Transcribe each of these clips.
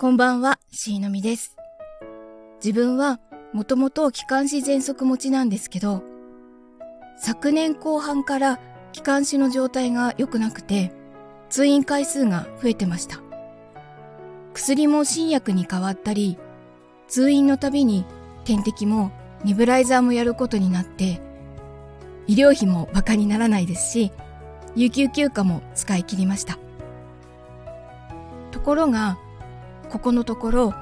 こんばんは、しーのみです。自分はもともと気管支喘息持ちなんですけど、昨年後半から気管支の状態が良くなくて、通院回数が増えてました。薬も新薬に変わったり、通院のたびに点滴もニブライザーもやることになって、医療費も馬鹿にならないですし、有給休暇も使い切りました。ところが、ここのところ、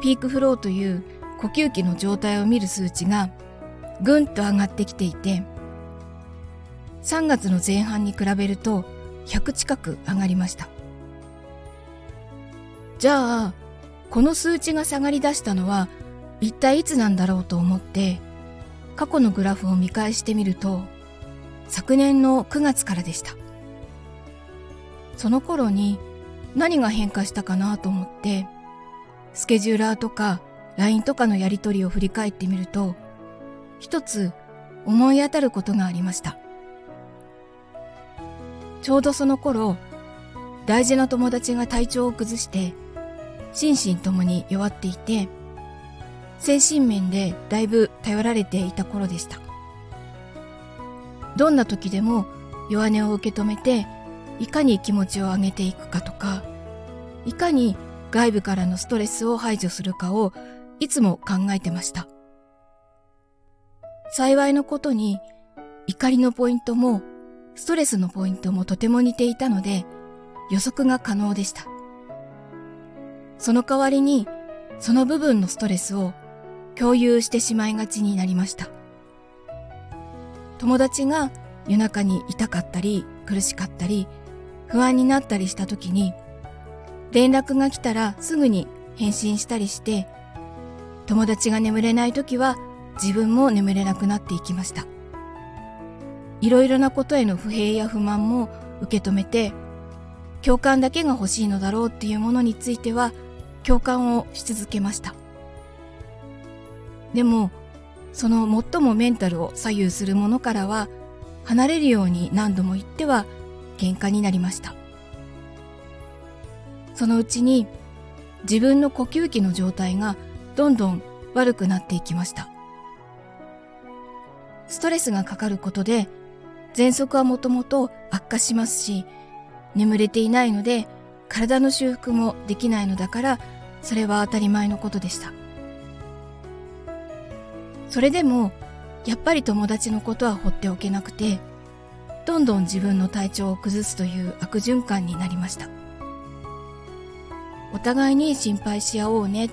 ピークフローという呼吸器の状態を見る数値がぐんと上がってきていて、3月の前半に比べると100近く上がりました。じゃあ、この数値が下がり出したのは一体いつなんだろうと思って過去のグラフを見返してみると昨年の9月からでした。その頃に何が変化したかなと思ってスケジューラーとか LINE とかのやり取りを振り返ってみると一つ思い当たることがありました。ちょうどその頃大事な友達が体調を崩して心身ともに弱っていて精神面でだいぶ頼られていた頃でしたどんな時でも弱音を受け止めていかに気持ちを上げていくかとかいかに外部からのストレスを排除するかをいつも考えてました。幸いのことに怒りのポイントもストレスのポイントもとても似ていたので予測が可能でした。その代わりにその部分のストレスを共有してしまいがちになりました。友達が夜中に痛かったり苦しかったり不安になったりした時に連絡が来たらすぐに返信したりして友達が眠れない時は自分も眠れなくなっていきました。いろいろなことへの不平や不満も受け止めて共感だけが欲しいのだろうっていうものについては共感をし続けました。でもその最もメンタルを左右するものからは離れるように何度も言っては喧嘩になりました。そのうちに自分の呼吸器の状態がどんどん悪くなっていきました。ストレスがかかることで喘息はもともと悪化しますし眠れていないので体の修復もできないのだからそれは当たり前のことでした。それでもやっぱり友達のことは放っておけなくてどんどん自分の体調を崩すという悪循環になりました。お互いに心配し合おうね。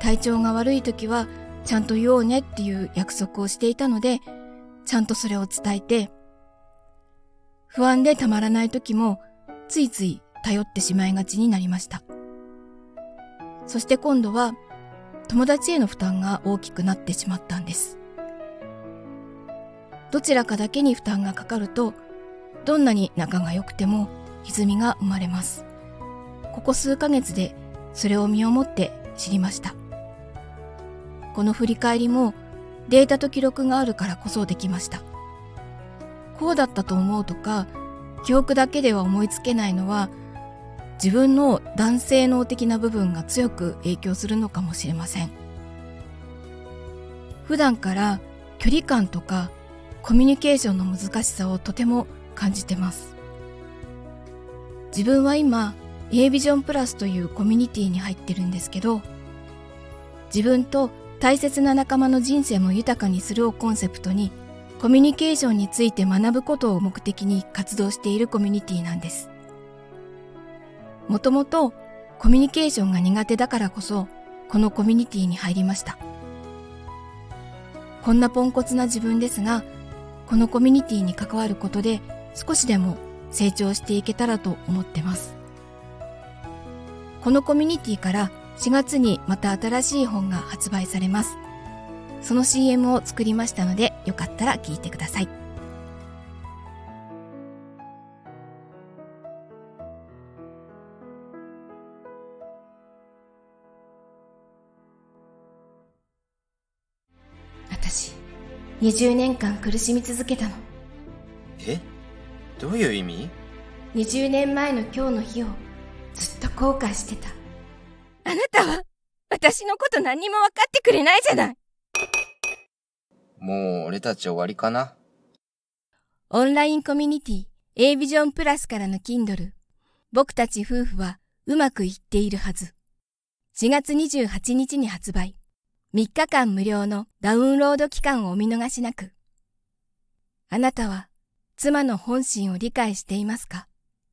体調が悪い時はちゃんと言おうねっていう約束をしていたのでちゃんとそれを伝えて不安でたまらない時もついつい頼ってしまいがちになりました。そして今度は友達への負担が大きくなってしまったんです。どちらかだけに負担がかかるとどんなに仲が良くても歪みが生まれます。ここ数ヶ月でそれを身をもって知りました。この振り返りもデータと記録があるからこそできました。こうだったと思うとか記憶だけでは思いつけないのは自分の男性脳的な部分が強く影響するのかもしれません。普段から距離感とかコミュニケーションの難しさをとても感じてます。自分は今 A ビジョンプラスというコミュニティに入ってるんですけど自分と大切な仲間の人生も豊かにするをコンセプトにコミュニケーションについて学ぶことを目的に活動しているコミュニティなんです。もともとコミュニケーションが苦手だからこそこのコミュニティに入りました。こんなポンコツな自分ですがこのコミュニティに関わることで少しでも成長していけたらと思ってます。このコミュニティから4月にまた新しい本が発売されます。その CM を作りましたのでよかったら聞いてください。私20年間苦しみ続けたの。どういう意味 ?20 年前の今日の日をずっと後悔してたあなたは私のこと何にも分かってくれないじゃない。もう俺たち終わりかな？オンラインコミュニティ A ビジョンプラスからの Kindle 僕たち夫婦はうまくいっているはず。4月28日に発売。3日間無料のダウンロード期間をお見逃しなく。あなたは妻の本心を理解していますか？